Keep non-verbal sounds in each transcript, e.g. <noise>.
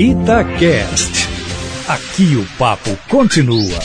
Itacast. Aqui o papo continua.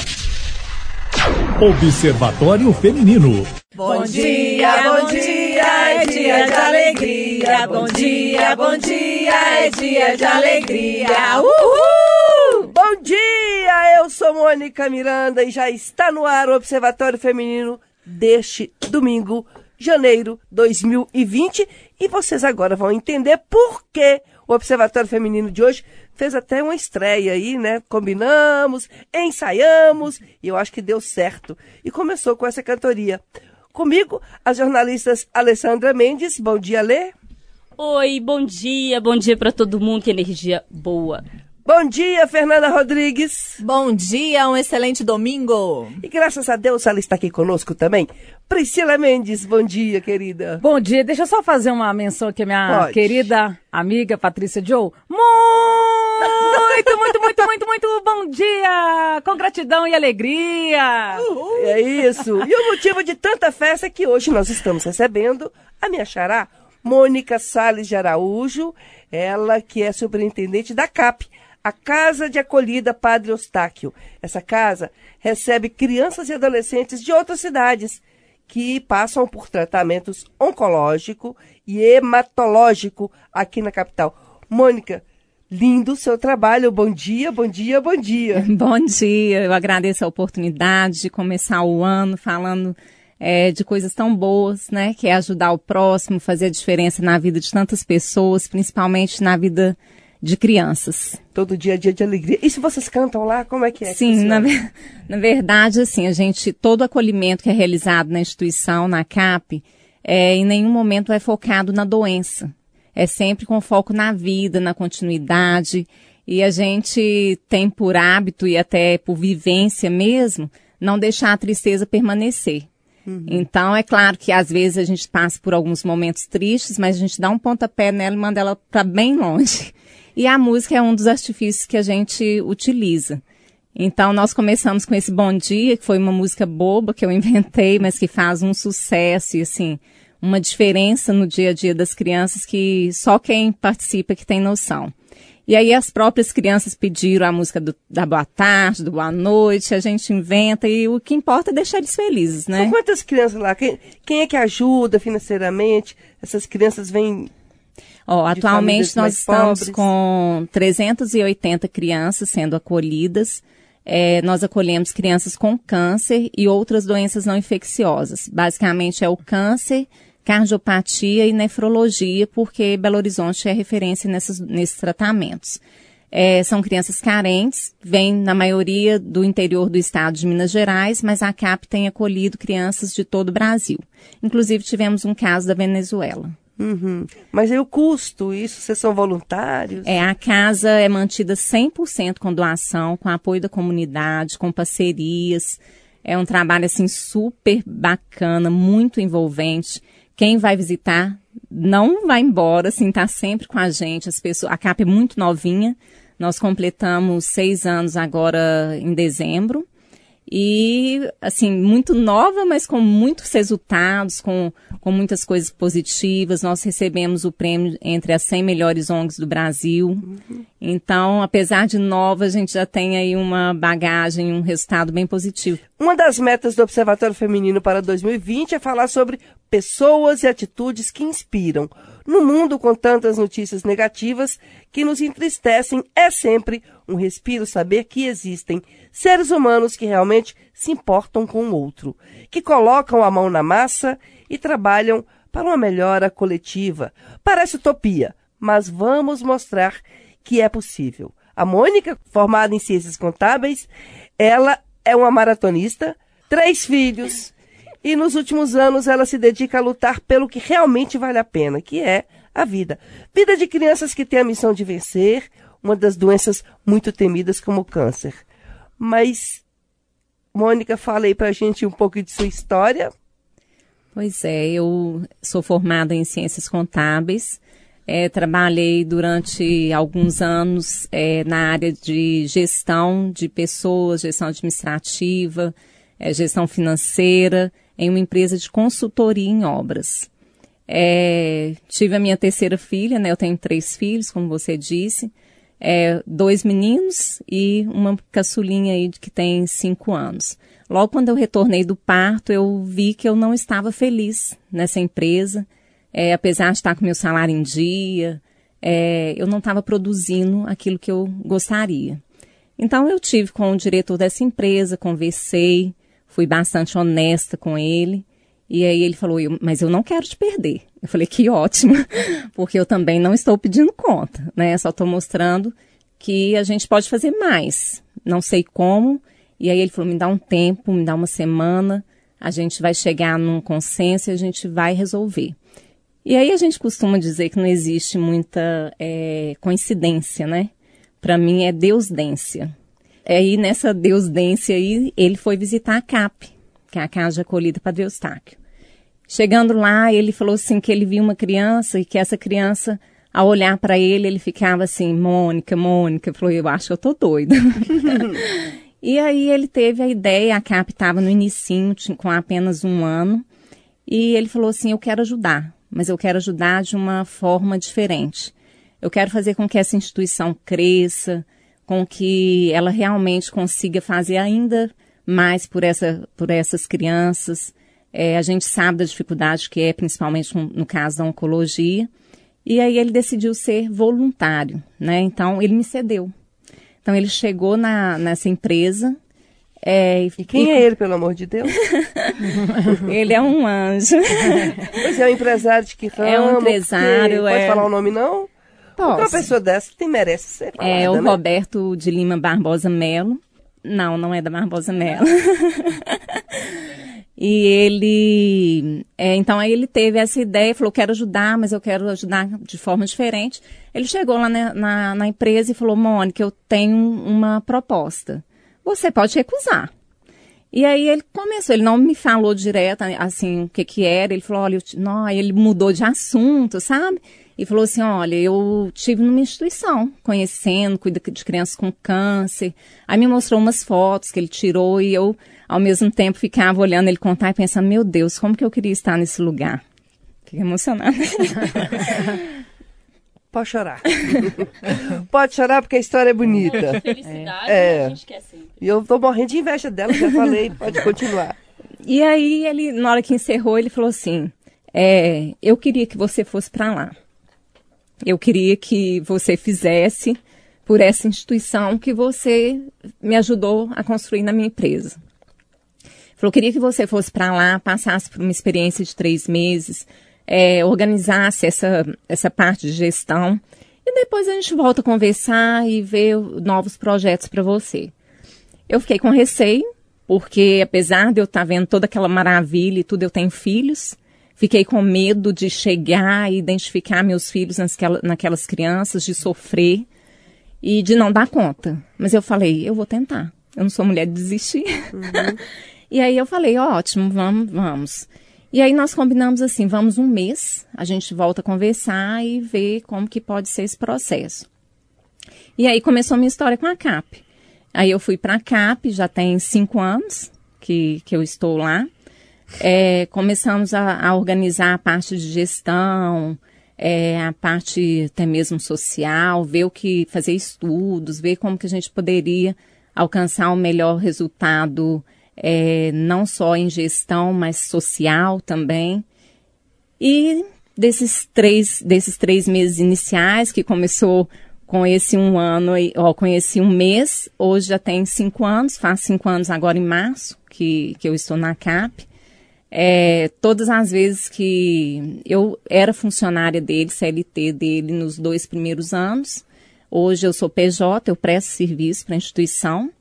Observatório Feminino. Bom dia, bom dia, é dia de alegria. Bom dia, bom dia, é dia de alegria. Uhul! Bom dia, eu sou Mônica Miranda e já está no ar o Observatório Feminino deste domingo, janeiro 2020. E vocês agora vão entender por que o Observatório Feminino de hoje fez até uma estreia aí, né? Combinamos, ensaiamos e eu acho que deu certo. E começou com essa cantoria. Comigo, as jornalistas Alessandra Mendes. Bom dia, Lê. Oi, bom dia, bom dia para todo mundo, que energia boa. Bom dia, Fernanda Rodrigues. Bom dia, um excelente domingo. E graças a Deus ela está aqui conosco também. Priscila Mendes, bom dia, querida. Bom dia, deixa eu só fazer uma menção aqui, minha Pode. querida amiga Patrícia Joe. Muito, muito, muito, muito, muito bom dia! Com gratidão e alegria! É isso. E o motivo de tanta festa é que hoje nós estamos recebendo a minha xará, Mônica Salles de Araújo, ela que é superintendente da CAP, a Casa de Acolhida Padre Eustáquio. Essa casa recebe crianças e adolescentes de outras cidades que passam por tratamentos oncológico e hematológico aqui na capital. Mônica, lindo o seu trabalho. Bom dia, bom dia, bom dia. <laughs> Bom dia, eu agradeço a oportunidade de começar o ano falando é, de coisas tão boas, né? Que é ajudar o próximo, fazer a diferença na vida de tantas pessoas, principalmente na vida de crianças. Todo dia é dia de alegria. E se vocês cantam lá, como é que é? que Sim, na, funciona? ver- <laughs> na verdade, assim, a gente, todo acolhimento que é realizado na instituição, na CAP, é, em nenhum momento é focado na doença. É sempre com foco na vida, na continuidade. E a gente tem por hábito e até por vivência mesmo, não deixar a tristeza permanecer. Então, é claro que às vezes a gente passa por alguns momentos tristes, mas a gente dá um pontapé nela e manda ela para bem longe. E a música é um dos artifícios que a gente utiliza. Então, nós começamos com esse Bom Dia, que foi uma música boba que eu <laughs> inventei, mas que faz um sucesso e, assim, uma diferença no dia a dia das crianças que só quem participa que tem noção. E aí as próprias crianças pediram a música do- da boa tarde, do boa noite, a gente inventa e o que importa é deixar eles felizes, né? São quantas crianças lá? Quem, quem é que ajuda financeiramente? Essas crianças vêm. Famílias atualmente nós estamos pobres. com 380 crianças sendo acolhidas. É, nós acolhemos crianças com câncer e outras doenças não infecciosas. Basicamente é o câncer, cardiopatia e nefrologia, porque Belo Horizonte é referência nessas, nesses tratamentos. É, são crianças carentes, vêm na maioria do interior do estado de Minas Gerais, mas a CAP tem acolhido crianças de todo o Brasil. Inclusive tivemos um caso da Venezuela. Uhum. Mas aí o custo, isso, vocês são voluntários? É, a casa é mantida 100% com doação, com apoio da comunidade, com parcerias. É um trabalho, assim, super bacana, muito envolvente. Quem vai visitar não vai embora, assim, tá sempre com a gente. As pessoas, a CAP é muito novinha. Nós completamos seis anos agora em dezembro. E, assim, muito nova, mas com muitos resultados, com, com muitas coisas positivas. Nós recebemos o prêmio entre as 100 melhores ONGs do Brasil. Então, apesar de nova, a gente já tem aí uma bagagem, um resultado bem positivo. Uma das metas do Observatório Feminino para 2020 é falar sobre pessoas e atitudes que inspiram. No mundo com tantas notícias negativas que nos entristecem, é sempre um respiro saber que existem seres humanos que realmente se importam com o outro, que colocam a mão na massa e trabalham para uma melhora coletiva. Parece utopia, mas vamos mostrar que é possível. A Mônica, formada em ciências contábeis, ela é uma maratonista, três filhos, e nos últimos anos ela se dedica a lutar pelo que realmente vale a pena, que é a vida. Vida de crianças que têm a missão de vencer uma das doenças muito temidas como o câncer. Mas, Mônica, fala aí pra gente um pouco de sua história. Pois é, eu sou formada em ciências contábeis. É, trabalhei durante alguns anos é, na área de gestão de pessoas, gestão administrativa, é, gestão financeira, em uma empresa de consultoria em obras. É, tive a minha terceira filha, né? Eu tenho três filhos, como você disse. É, dois meninos e uma caçulinha aí que tem cinco anos. Logo quando eu retornei do parto, eu vi que eu não estava feliz nessa empresa, é, apesar de estar com meu salário em dia, é, eu não estava produzindo aquilo que eu gostaria. Então eu tive com o diretor dessa empresa, conversei, fui bastante honesta com ele. E aí ele falou, mas eu não quero te perder. Eu falei, que ótimo, <laughs> porque eu também não estou pedindo conta, né? Só estou mostrando que a gente pode fazer mais. Não sei como. E aí ele falou, me dá um tempo, me dá uma semana, a gente vai chegar num consenso e a gente vai resolver. E aí a gente costuma dizer que não existe muita é, coincidência, né? Para mim é deusdência. Aí nessa deusdência aí, ele foi visitar a CAP, que é a Casa de Acolhida para Eustáquio. Chegando lá, ele falou assim que ele viu uma criança e que essa criança, ao olhar para ele, ele ficava assim, Mônica, Mônica. Falou, eu acho que eu tô doida. <laughs> e aí ele teve a ideia, a CAP estava no inicinho, com apenas um ano, e ele falou assim, eu quero ajudar, mas eu quero ajudar de uma forma diferente. Eu quero fazer com que essa instituição cresça, com que ela realmente consiga fazer ainda mais por, essa, por essas crianças. É, a gente sabe da dificuldade que é, principalmente no caso da oncologia. E aí ele decidiu ser voluntário, né? Então ele me cedeu. Então ele chegou na, nessa empresa. É, e quem e... é ele, pelo amor de Deus? <laughs> ele é um anjo. Pois é, um empresário de que ramo? É um empresário. É... Pode falar o nome, não? Posso. Uma pessoa dessa tem, merece ser falada, É o né? Roberto de Lima Barbosa Melo. Não, não é da Barbosa Melo. <laughs> e ele, é, então aí ele teve essa ideia, falou, quero ajudar, mas eu quero ajudar de forma diferente. Ele chegou lá na, na, na empresa e falou, Mônica, eu tenho uma proposta. Você pode recusar. E aí ele começou, ele não me falou direto, assim, o que que era, ele falou, olha, eu, não, aí ele mudou de assunto, sabe? E falou assim: Olha, eu tive numa instituição, conhecendo, cuida de crianças com câncer. Aí me mostrou umas fotos que ele tirou e eu, ao mesmo tempo, ficava olhando ele contar e pensando: Meu Deus, como que eu queria estar nesse lugar? Fiquei emocionada. <laughs> Pode chorar. Pode chorar porque a história é bonita. Felicidade é. a gente quer sempre. E eu tô morrendo de inveja dela, já falei, pode continuar. E aí, ele, na hora que encerrou, ele falou assim: é, Eu queria que você fosse para lá. Eu queria que você fizesse por essa instituição que você me ajudou a construir na minha empresa. Falou, queria que você fosse para lá, passasse por uma experiência de três meses, é, organizasse essa, essa parte de gestão e depois a gente volta a conversar e ver novos projetos para você. Eu fiquei com receio, porque apesar de eu estar tá vendo toda aquela maravilha e tudo, eu tenho filhos, Fiquei com medo de chegar e identificar meus filhos naquelas crianças, de sofrer e de não dar conta. Mas eu falei, eu vou tentar. Eu não sou mulher de desistir. Uhum. <laughs> e aí eu falei, ótimo, vamos, vamos. E aí nós combinamos assim, vamos um mês, a gente volta a conversar e ver como que pode ser esse processo. E aí começou a minha história com a CAP. Aí eu fui para a CAP, já tem cinco anos que, que eu estou lá é, começamos a, a, organizar a parte de gestão, é, a parte até mesmo social, ver o que fazer estudos, ver como que a gente poderia alcançar o melhor resultado, é, não só em gestão, mas social também. E desses três, desses três meses iniciais, que começou com esse um ano, ó, com esse um mês, hoje já tem cinco anos, faz cinco anos agora em março, que, que eu estou na CAP. É, todas as vezes que eu era funcionária dele, CLT dele, nos dois primeiros anos, hoje eu sou PJ, eu presto serviço para a instituição.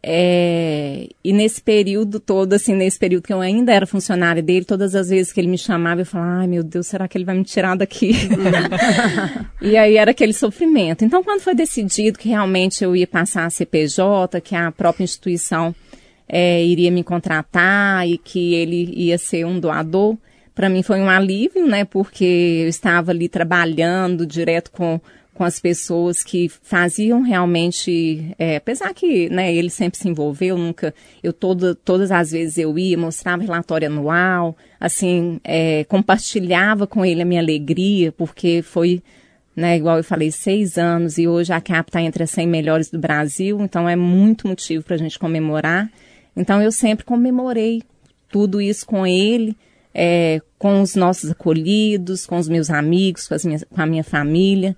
É, e nesse período todo, assim, nesse período que eu ainda era funcionária dele, todas as vezes que ele me chamava, eu falava, ai meu Deus, será que ele vai me tirar daqui? <laughs> e aí era aquele sofrimento. Então, quando foi decidido que realmente eu ia passar a CPJ, que a própria instituição é, iria me contratar e que ele ia ser um doador, para mim foi um alívio, né? Porque eu estava ali trabalhando direto com, com as pessoas que faziam realmente, é, apesar que, né, ele sempre se envolveu, nunca, eu toda, todas as vezes eu ia, mostrava relatório anual, assim, é, compartilhava com ele a minha alegria, porque foi né? Igual eu falei, seis anos e hoje a CAP está entre as 100 melhores do Brasil, então é muito motivo para a gente comemorar. Então eu sempre comemorei tudo isso com ele, é, com os nossos acolhidos, com os meus amigos, com, minhas, com a minha família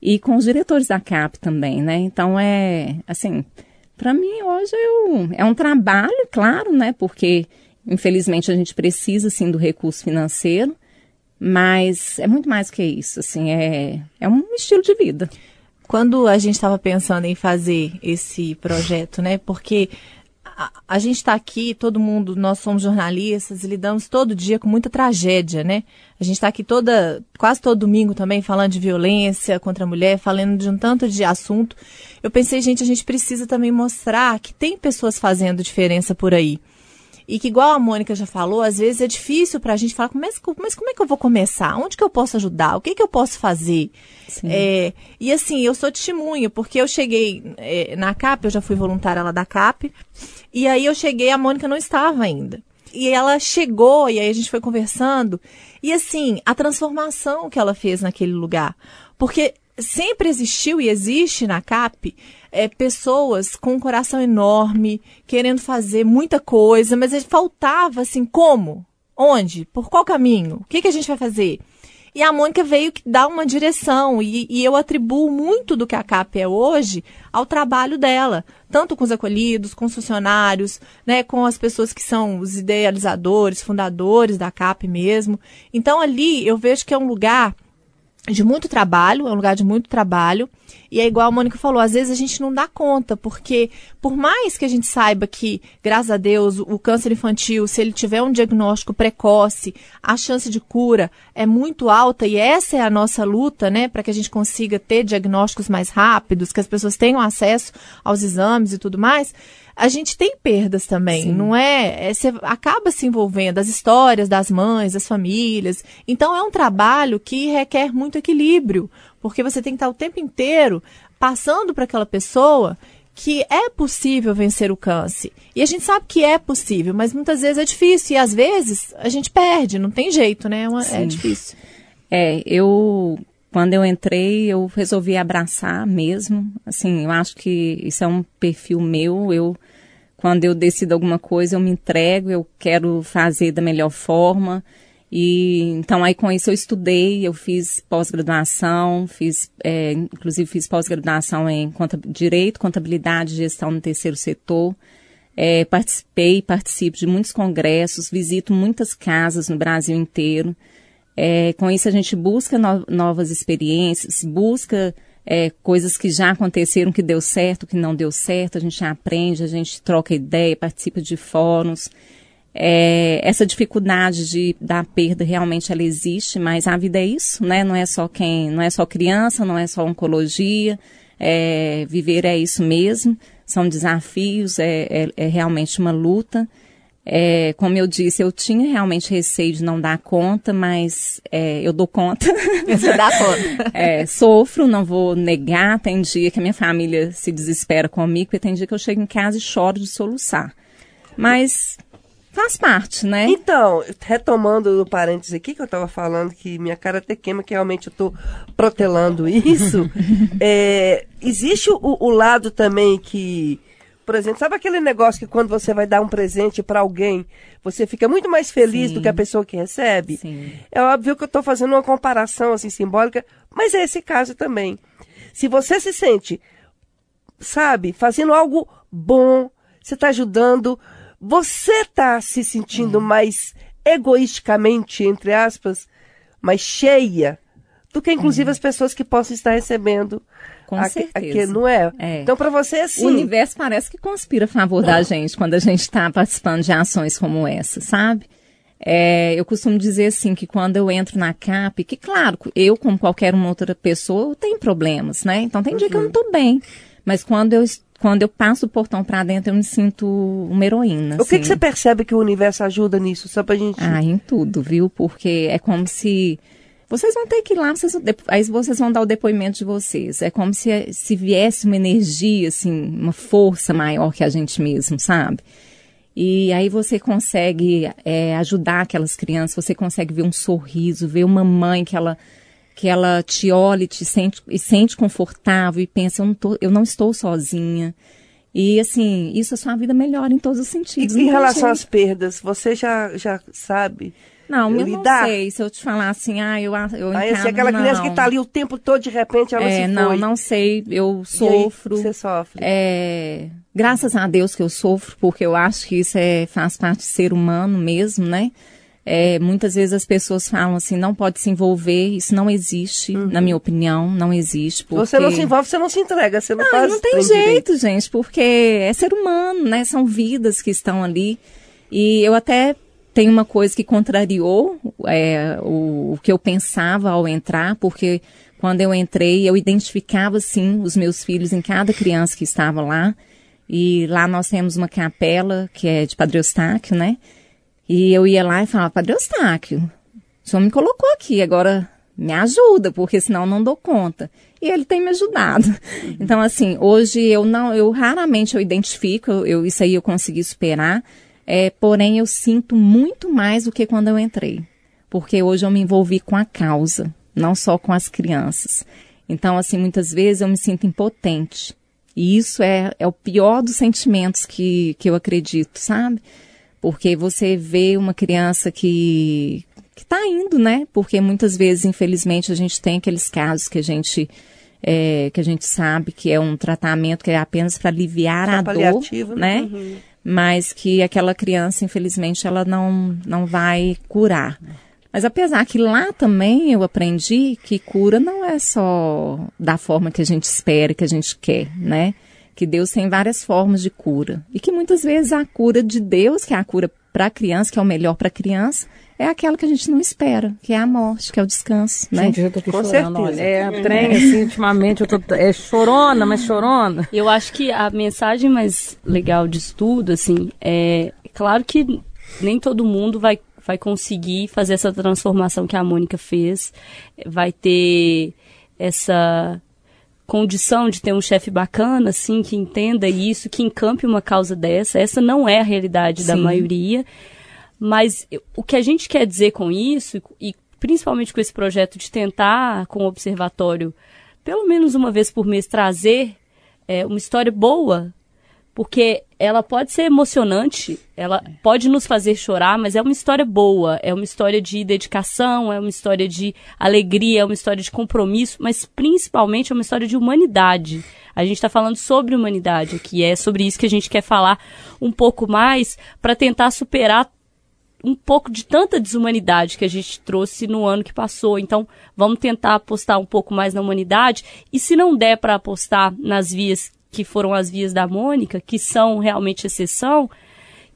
e com os diretores da CAP também, né? Então é assim, para mim hoje eu, é um trabalho, claro, né? Porque infelizmente a gente precisa sim do recurso financeiro, mas é muito mais que isso, assim, é, é um estilo de vida. Quando a gente estava pensando em fazer esse projeto, né? Porque a, gente está aqui, todo mundo, nós somos jornalistas e lidamos todo dia com muita tragédia, né? A gente está aqui toda, quase todo domingo também falando de violência contra a mulher, falando de um tanto de assunto. Eu pensei, gente, a gente precisa também mostrar que tem pessoas fazendo diferença por aí. E que, igual a Mônica já falou, às vezes é difícil para a gente falar, mas, mas como é que eu vou começar? Onde que eu posso ajudar? O que que eu posso fazer? É, e assim, eu sou testemunha, porque eu cheguei é, na CAP, eu já fui voluntária lá da CAP, e aí eu cheguei, a Mônica não estava ainda. E ela chegou, e aí a gente foi conversando, e assim, a transformação que ela fez naquele lugar. Porque sempre existiu e existe na CAP é, pessoas com um coração enorme, querendo fazer muita coisa, mas faltava assim, como? Onde? Por qual caminho? O que, que a gente vai fazer? E a Mônica veio que dar uma direção, e, e, eu atribuo muito do que a CAP é hoje ao trabalho dela, tanto com os acolhidos, com os funcionários, né, com as pessoas que são os idealizadores, fundadores da CAP mesmo. Então ali eu vejo que é um lugar de muito trabalho, é um lugar de muito trabalho. E é igual a Mônica falou, às vezes a gente não dá conta, porque por mais que a gente saiba que, graças a Deus, o câncer infantil, se ele tiver um diagnóstico precoce, a chance de cura é muito alta e essa é a nossa luta, né, para que a gente consiga ter diagnósticos mais rápidos, que as pessoas tenham acesso aos exames e tudo mais a gente tem perdas também, Sim. não é? é? Você acaba se envolvendo as histórias das mães, das famílias. Então é um trabalho que requer muito equilíbrio, porque você tem que estar o tempo inteiro passando para aquela pessoa que é possível vencer o câncer. E a gente sabe que é possível, mas muitas vezes é difícil e às vezes a gente perde, não tem jeito, né? É, uma, é difícil. É, eu quando eu entrei, eu resolvi abraçar mesmo. Assim, eu acho que isso é um perfil meu. Eu, quando eu decido alguma coisa, eu me entrego, eu quero fazer da melhor forma. E então aí com isso eu estudei, eu fiz pós-graduação, fiz, é, inclusive fiz pós-graduação em direito, contabilidade, gestão no terceiro setor. É, participei, participo de muitos congressos, visito muitas casas no Brasil inteiro. É, com isso a gente busca no, novas experiências, busca é, coisas que já aconteceram, que deu certo, que não deu certo, a gente aprende, a gente troca ideia, participa de fóruns. É, essa dificuldade de, da perda realmente ela existe, mas a vida é isso, né? Não é só quem, não é só criança, não é só oncologia, é, viver é isso mesmo, são desafios, é, é, é realmente uma luta. É, como eu disse, eu tinha realmente receio de não dar conta, mas é, eu dou conta. <laughs> Você dá conta. <laughs> é, sofro, não vou negar. Tem dia que a minha família se desespera comigo, porque tem dia que eu chego em casa e choro de soluçar. Mas faz parte, né? Então, retomando o parênteses aqui que eu estava falando, que minha cara até queima, que realmente eu estou protelando isso. <laughs> é, existe o, o lado também que por exemplo, sabe aquele negócio que quando você vai dar um presente para alguém, você fica muito mais feliz Sim. do que a pessoa que recebe? Sim. É óbvio que eu estou fazendo uma comparação assim simbólica, mas é esse caso também. Se você se sente, sabe, fazendo algo bom, você está ajudando, você está se sentindo hum. mais egoisticamente, entre aspas, mais cheia do que inclusive hum. as pessoas que possam estar recebendo com aqui, certeza. Aqui, não é? é? Então, para você, assim... O universo parece que conspira a favor da gente quando a gente está participando de ações como essa, sabe? É, eu costumo dizer assim que quando eu entro na CAP, que claro, eu como qualquer uma outra pessoa, eu tenho problemas, né? Então tem dia que eu não estou uhum. bem. Mas quando eu, quando eu passo o portão para dentro, eu me sinto uma heroína. O que, que, assim. você percebe que o universo ajuda nisso? Só pra gente. Ah, em tudo, viu? Porque é como se vocês vão ter que ir lá, vocês, aí vocês vão dar o depoimento de vocês. É como se, se viesse uma energia, assim, uma força maior que a gente mesmo, sabe? E aí você consegue é, ajudar aquelas crianças, você consegue ver um sorriso, ver uma mãe que ela que ela te olha e te sente, e sente confortável e pensa, eu não, tô, eu não estou sozinha. E assim, isso a sua vida melhora em todos os E sentidos. em não tem relação às perdas, você já, já sabe? Não, eu não lidar? sei. Se eu te falar assim, ah, eu, eu assim, encaro, aquela criança que não. está ali o tempo todo, de repente ela É, se não, foi. não sei. Eu E aí, sofro. Você sofre. É, graças a Deus que eu sofro, porque eu acho que isso é, faz parte de ser humano mesmo, né? É, muitas vezes as pessoas falam assim, não pode se envolver, isso não existe, na minha opinião, não existe. Porque... Uhum. Você não se envolve, você não se entrega, você não Não, faz não tem trem direito. jeito, gente, porque é ser humano, né? São vidas que estão ali. E eu até tenho uma coisa que contrariou é, o, o que eu pensava ao entrar, porque quando eu entrei, eu identificava, sim, os meus filhos em cada criança que estava lá. E lá nós temos uma capela que é de Padre Eustáquio, né? E eu ia lá e falava, Padre Eustáquio, o senhor me colocou aqui, agora me ajuda, porque senão eu não dou conta. E ele tem me ajudado. Então, assim, hoje eu não, eu raramente eu identifico, eu, eu- isso aí eu consegui superar, é, porém eu sinto muito mais do que quando eu entrei. Porque hoje eu me envolvi com a causa, não só com as crianças. Então, assim, muitas vezes eu me sinto impotente. E isso é, é o pior dos sentimentos que, que eu acredito, sabe? Porque você vê uma criança que que está indo, né? Porque muitas vezes, infelizmente, a gente tem aqueles casos que a gente é, que a gente sabe que é um tratamento que é apenas para aliviar a dor, né? né? Mas que aquela criança, infelizmente, ela não não vai curar. Mas apesar que lá também eu aprendi que cura não é só da forma que a gente espera, que a gente quer, né? Que Deus tem várias formas de cura. E que muitas vezes a cura de Deus, que é a cura para a criança, que é o melhor para a criança, é aquela que a gente não espera, que é a morte, que é o descanso, né? Gente, eu tô aqui Com chorando, certeza. olha. É, trem, assim, ultimamente, eu tô é, chorona, mas chorona. Eu acho que a mensagem mais legal disso tudo, assim, é claro que nem todo mundo vai, vai conseguir fazer essa transformação que a Mônica fez, vai ter essa condição de ter um chefe bacana, assim, que entenda isso, que encampe uma causa dessa. Essa não é a realidade da Sim. maioria. Mas o que a gente quer dizer com isso, e principalmente com esse projeto de tentar, com o observatório, pelo menos uma vez por mês, trazer é, uma história boa, porque ela pode ser emocionante, ela pode nos fazer chorar, mas é uma história boa, é uma história de dedicação, é uma história de alegria, é uma história de compromisso, mas principalmente é uma história de humanidade. A gente está falando sobre humanidade aqui, é sobre isso que a gente quer falar um pouco mais para tentar superar um pouco de tanta desumanidade que a gente trouxe no ano que passou. Então, vamos tentar apostar um pouco mais na humanidade. E se não der para apostar nas vias que foram as vias da Mônica, que são realmente exceção,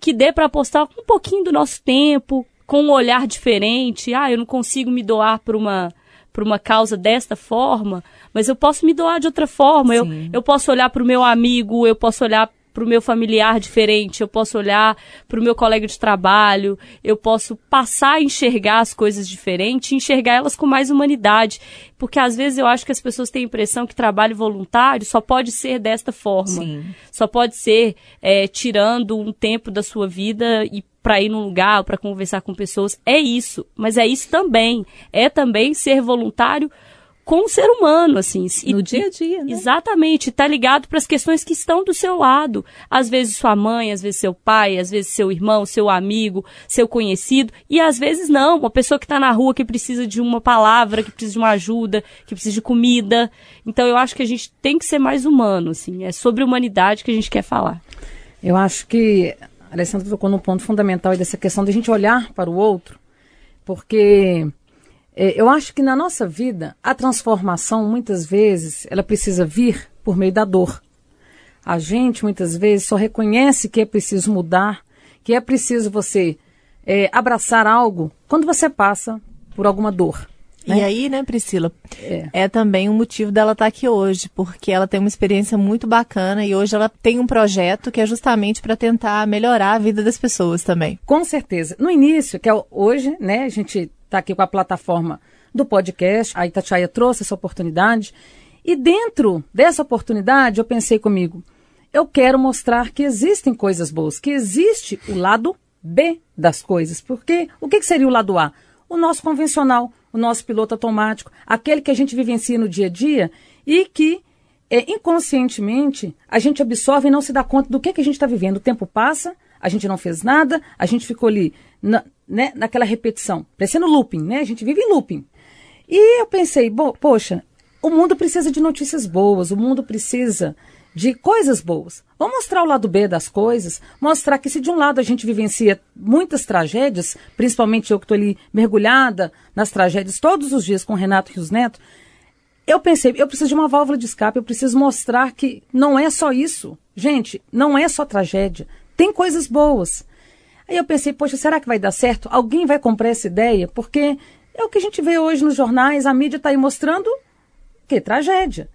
que dê para apostar um pouquinho do nosso tempo, com um olhar diferente. Ah, eu não consigo me doar para uma para uma causa desta forma, mas eu posso me doar de outra forma. Eu, eu posso olhar para o meu amigo, eu posso olhar para o meu familiar diferente, eu posso olhar para o meu colega de trabalho, eu posso passar a enxergar as coisas diferentes, enxergar elas com mais humanidade, porque às vezes eu acho que as pessoas têm a impressão que trabalho voluntário só pode ser desta forma, Sim. só pode ser é, tirando um tempo da sua vida e para ir num lugar, para conversar com pessoas, é isso, mas é isso também, é também ser voluntário com o ser humano, assim. E- No dia a dia, né? Exatamente, tá ligado para as questões que estão do seu lado. Às vezes sua mãe, às vezes seu pai, às vezes seu irmão, seu amigo, seu conhecido, e às vezes não, uma pessoa que está na rua que precisa de uma palavra, que precisa de uma ajuda, que precisa de comida. Então eu acho que a gente tem que ser mais humano, assim. É sobre humanidade que a gente quer falar. Eu acho que a Alessandra tocou num ponto fundamental aí dessa questão de a gente olhar para o outro, porque eu acho que na nossa vida a transformação muitas vezes ela precisa vir por meio da dor. A gente muitas vezes só reconhece que é preciso mudar, que é preciso você é, abraçar algo quando você passa por alguma dor. E aí, né, Priscila, é. também um motivo dela estar aqui hoje, porque ela tem uma experiência muito bacana e hoje ela tem um projeto que é justamente para tentar melhorar a vida das pessoas também. Com certeza. No início, que é hoje, né, a gente está aqui com a plataforma do podcast, a Itatiaia trouxe essa oportunidade, e dentro dessa oportunidade eu pensei comigo, eu quero mostrar que existem coisas boas, que existe o lado B das coisas, porque o que, seria o lado A? O nosso convencional, o o nosso piloto automático, aquele que a gente vivencia no dia a dia e que é, inconscientemente a gente absorve e não se dá conta do que, que a gente está vivendo. O tempo passa, a gente não fez nada, a gente ficou ali na, né, naquela repetição, parecendo looping, né? A gente vive em looping. E eu pensei, poxa, o mundo precisa de notícias boas, o mundo precisa de coisas boas. Vamos mostrar o lado B das coisas, mostrar que se de um lado a gente vivencia muitas tragédias, principalmente eu que estou ali mergulhada nas tragédias todos os dias com Renato Rios Neto, eu pensei, eu preciso de uma válvula de escape, eu preciso mostrar que não é só isso. Gente, não é só tragédia. Tem coisas boas. Aí eu pensei, poxa, será que vai dar certo? Alguém vai comprar essa ideia? Porque é o que a gente vê hoje nos jornais, a mídia está aí mostrando que tragédia.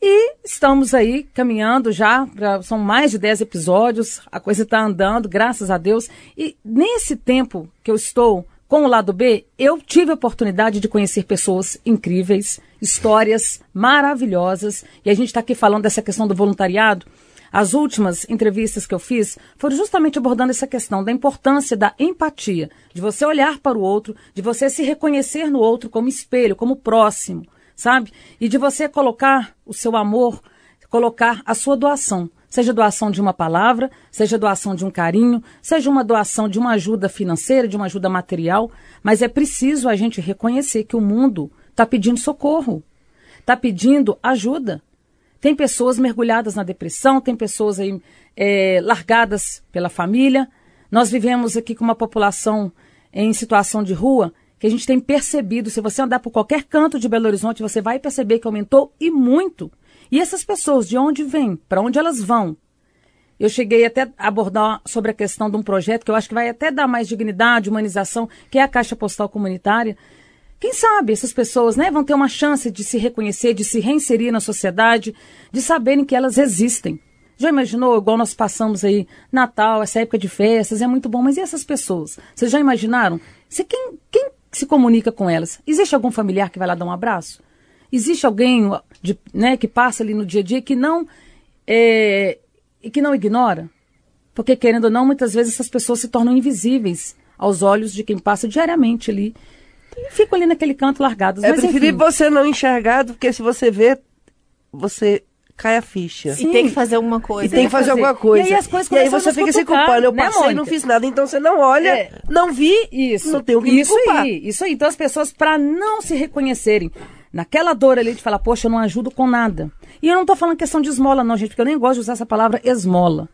E estamos aí caminhando já, pra, são mais de 10 episódios, a coisa está andando, graças a Deus. E nesse tempo que eu estou com o lado B, eu tive a oportunidade de conhecer pessoas incríveis, histórias maravilhosas. E a gente está aqui falando dessa questão do voluntariado. As últimas entrevistas que eu fiz foram justamente abordando essa questão da importância da empatia, de você olhar para o outro, de você se reconhecer no outro como espelho, como próximo, sabe? E de você colocar o seu amor, colocar a sua doação. Seja doação de uma palavra, seja doação de um carinho, seja uma doação de uma ajuda financeira, de uma ajuda material, mas é preciso a gente reconhecer que o mundo está pedindo socorro, está pedindo ajuda. Tem pessoas mergulhadas na depressão, tem pessoas aí é, largadas pela família. Nós vivemos aqui com uma população em situação de rua que a gente tem percebido. Se você andar por qualquer canto de Belo Horizonte, você vai perceber que aumentou e muito. E essas pessoas, de onde vêm? Para onde elas vão? Eu cheguei até a abordar sobre a questão de um projeto que eu acho que vai até dar mais dignidade, humanização, que é a Caixa Postal Comunitária, quem sabe essas pessoas né, vão ter uma chance de se reconhecer, de se reinserir na sociedade, de saberem que elas existem. Já imaginou, igual nós passamos aí Natal, essa época de festas, é muito bom, mas e essas pessoas? Vocês já imaginaram? Se quem, quem se comunica com elas? Existe algum familiar que vai lá dar um abraço? Existe alguém de, né, que passa ali no dia a dia que não é, que não ignora? Porque, querendo ou não, muitas vezes essas pessoas se tornam invisíveis aos olhos de quem passa diariamente ali e ficam ali naquele canto largados. É preferível enfim, você não enxergar, porque se você vê, você cai a ficha. E tem que fazer alguma E coisa. tem que fazer alguma coisa. E aí as coisas E aí você fica se culpando. Eu né, passei e não fiz nada. Então você não olha, É. não vi, Isso. não tem o que me isso culpar. aí, isso aí. Então as pessoas, para não se reconhecerem naquela dor ali de falar, poxa, eu não ajudo com nada. E eu não tô falando questão de esmola, não, gente, porque eu nem gosto de usar essa palavra esmola.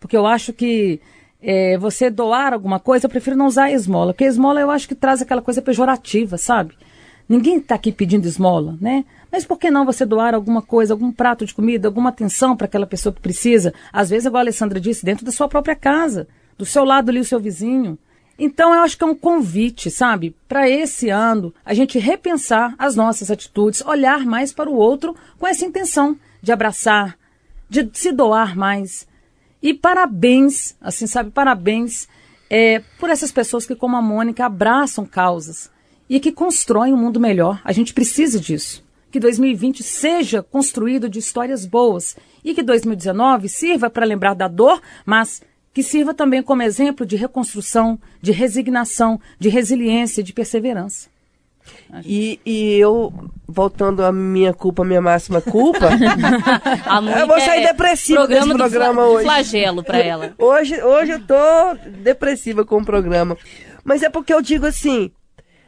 Porque eu acho que é, você doar alguma coisa, eu prefiro não usar esmola. Porque esmola eu acho que traz aquela coisa pejorativa, sabe? Ninguém está aqui pedindo esmola, né? Mas por que não você doar alguma coisa, algum prato de comida, alguma atenção para aquela pessoa que precisa? Às vezes, igual a Alessandra disse, dentro da sua própria casa, do seu lado ali, o seu vizinho. Então, eu acho que é um convite, sabe, para esse ano, a gente repensar as nossas atitudes, olhar mais para o outro com essa intenção de abraçar, de se doar mais. E parabéns, assim, sabe, parabéns é, por essas pessoas que, como a Mônica, abraçam causas e que constroem um mundo melhor. A gente precisa disso. Que 2020 seja construído de histórias boas e que 2019 sirva para lembrar da dor, mas que sirva também como exemplo de reconstrução, de resignação, de resiliência, de perseverança. E, e eu, voltando à minha culpa, minha máxima culpa, <laughs> Eu vou sair é depressiva programa desse do programa fla- do hoje. flagelo pra ela. hoje, hoje eu tô depressiva com o programa. Mas é porque eu digo assim.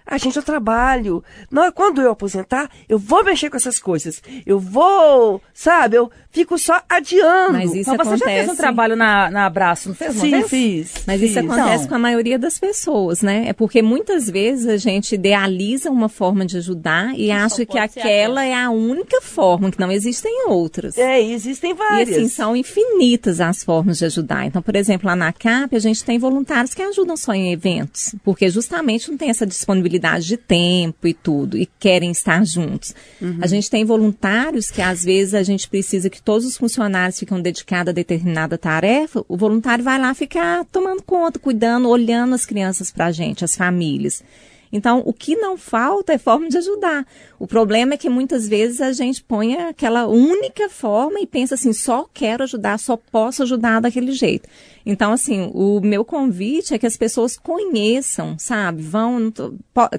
Ah, gente, eu trabalho. Não, quando eu aposentar, eu vou mexer com essas coisas. Eu vou, sabe? Eu fico só adiando. Mas isso Então, você já fez um acontece- trabalho na, na Abraço, não fez uma Sim, vez? fiz. Mas isso fiz. acontece Então. com a maioria das pessoas, né? É porque muitas vezes a gente idealiza uma forma de ajudar e acha que aquela é a única forma, que não existem outras. É, e existem E várias. assim, são infinitas as formas de ajudar. Então, por exemplo, lá na CAP, a gente tem voluntários que ajudam só em eventos, porque justamente não tem essa disponibilidade de tempo e tudo, e querem estar juntos. A gente tem voluntários que, às vezes, a gente precisa que todos os funcionários ficam dedicados a determinada tarefa, o voluntário vai lá ficar tomando conta, cuidando, olhando as crianças pra gente, as famílias. Então, o que não falta é forma de ajudar. O problema é que muitas vezes a gente põe aquela única forma e pensa assim, só quero ajudar, só posso ajudar daquele jeito. Então, assim, o meu convite é que as pessoas conheçam, sabe? Vão,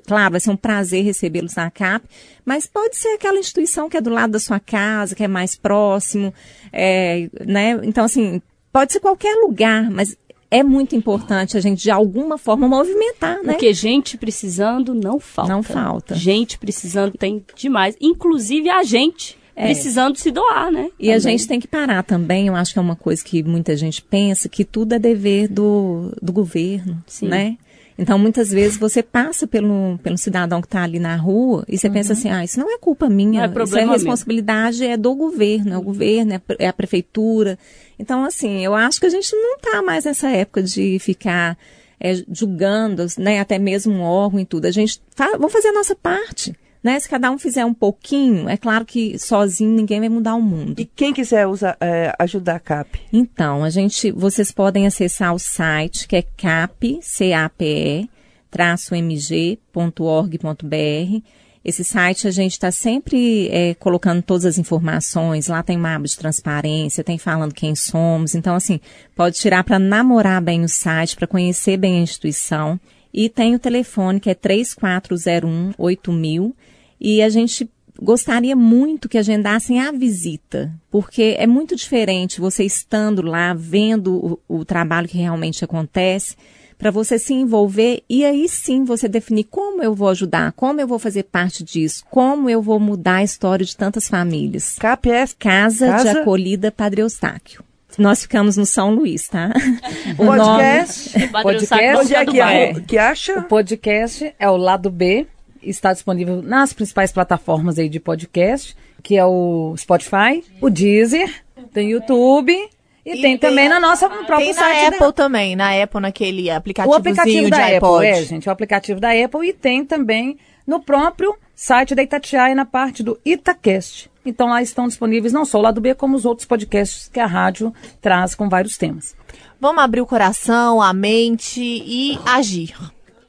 claro, vai ser um prazer recebê-los na CAP, mas pode ser aquela instituição que é do lado da sua casa, que é mais próximo, é, né? Então, assim, pode ser qualquer lugar, mas é muito importante a gente, de alguma forma, movimentar, né? Porque gente precisando não falta. Não falta. Gente precisando tem demais. Inclusive a gente é. precisando se doar, né? E também. a gente tem que parar também, eu acho que é uma coisa que muita gente pensa, que tudo é dever do, do governo, Sim. né? Então, muitas vezes você passa pelo, pelo cidadão que está ali na rua e você uhum. pensa assim, ah, isso não é culpa minha, não é isso é responsabilidade é do governo, é o governo, é, é a prefeitura. Então, assim, eu acho que a gente não está mais nessa época de ficar é, julgando, né, até mesmo um órgão e tudo. A gente, fa vamos fazer a nossa parte. Né? Se cada um fizer um pouquinho, é claro que sozinho ninguém vai mudar o mundo. E quem quiser usar, é, ajudar a CAP? Então, a gente, vocês podem acessar o site que é cap, C-A-P-E, mg.org.br. Esse site a gente está sempre é, colocando todas as informações. Lá tem uma aba de transparência, tem falando quem somos. Então, assim, pode tirar para namorar bem o site, para conhecer bem a instituição. E tem o telefone que é 3401 8000 e a gente gostaria muito que agendassem a visita, porque é muito diferente você estando lá, vendo o, o trabalho que realmente acontece, para você se envolver e aí sim você definir como eu vou ajudar, como eu vou fazer parte disso, como eu vou mudar a história de tantas famílias. KPS Casa, Casa? de Acolhida Padre Eustáquio. Nós ficamos no São Luís, tá? <laughs> O podcast, nome... podcast onde é que, é, que acha? O podcast é o lado B está disponível nas principais plataformas aí de podcast, que é o Spotify, o Deezer, tem YouTube e, e tem, tem, também na nossa no próprio tem site. na Apple da... também, na Apple, naquele aplicativo O aplicativo da iPod. Apple, é, gente, o aplicativo da Apple e tem também no próprio site da Itatiaia na parte do Itacast. Então lá estão disponíveis não só o lado B, como os outros podcasts que a rádio traz com vários temas. Vamos abrir o coração, a mente e agir.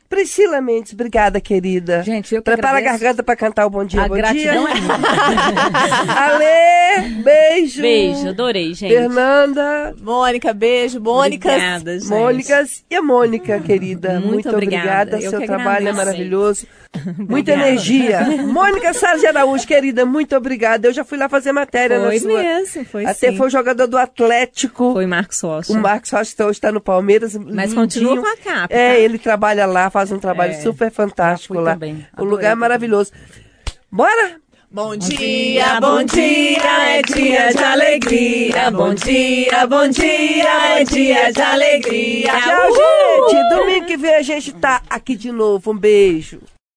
Priscila Mendes, obrigada, querida. Gente, eu que Prepara agradeço. a garganta para cantar o Bom Dia, a Bom gratidão Dia. é minha. <laughs> Ale, beijo. Beijo, adorei, gente. Fernanda. Mônica, beijo. Mônicas. Obrigada, gente. Mônicas e a Mônica, querida. Muito Muito, obrigada. obrigada. Eu Seu trabalho é maravilhoso. <laughs> Muita energia. Mônica de Araújo, querida, muito obrigada. Eu já fui lá fazer matéria Foi na sua. mesmo, foi Até sim. foi o jogador do Atlético. Foi Marcos Rocha. O Marcos Rocha hoje está no Palmeiras. Mas lindinho. continua com a capa, É, tá? ele trabalha lá, faz um trabalho É, super fantástico lá. também. O lugar é maravilhoso. Bora? Bom dia, bom dia, é dia de alegria. Bom dia, bom dia, é dia de alegria. Tchau, gente. Domingo que vem a gente tá aqui de novo. Um beijo.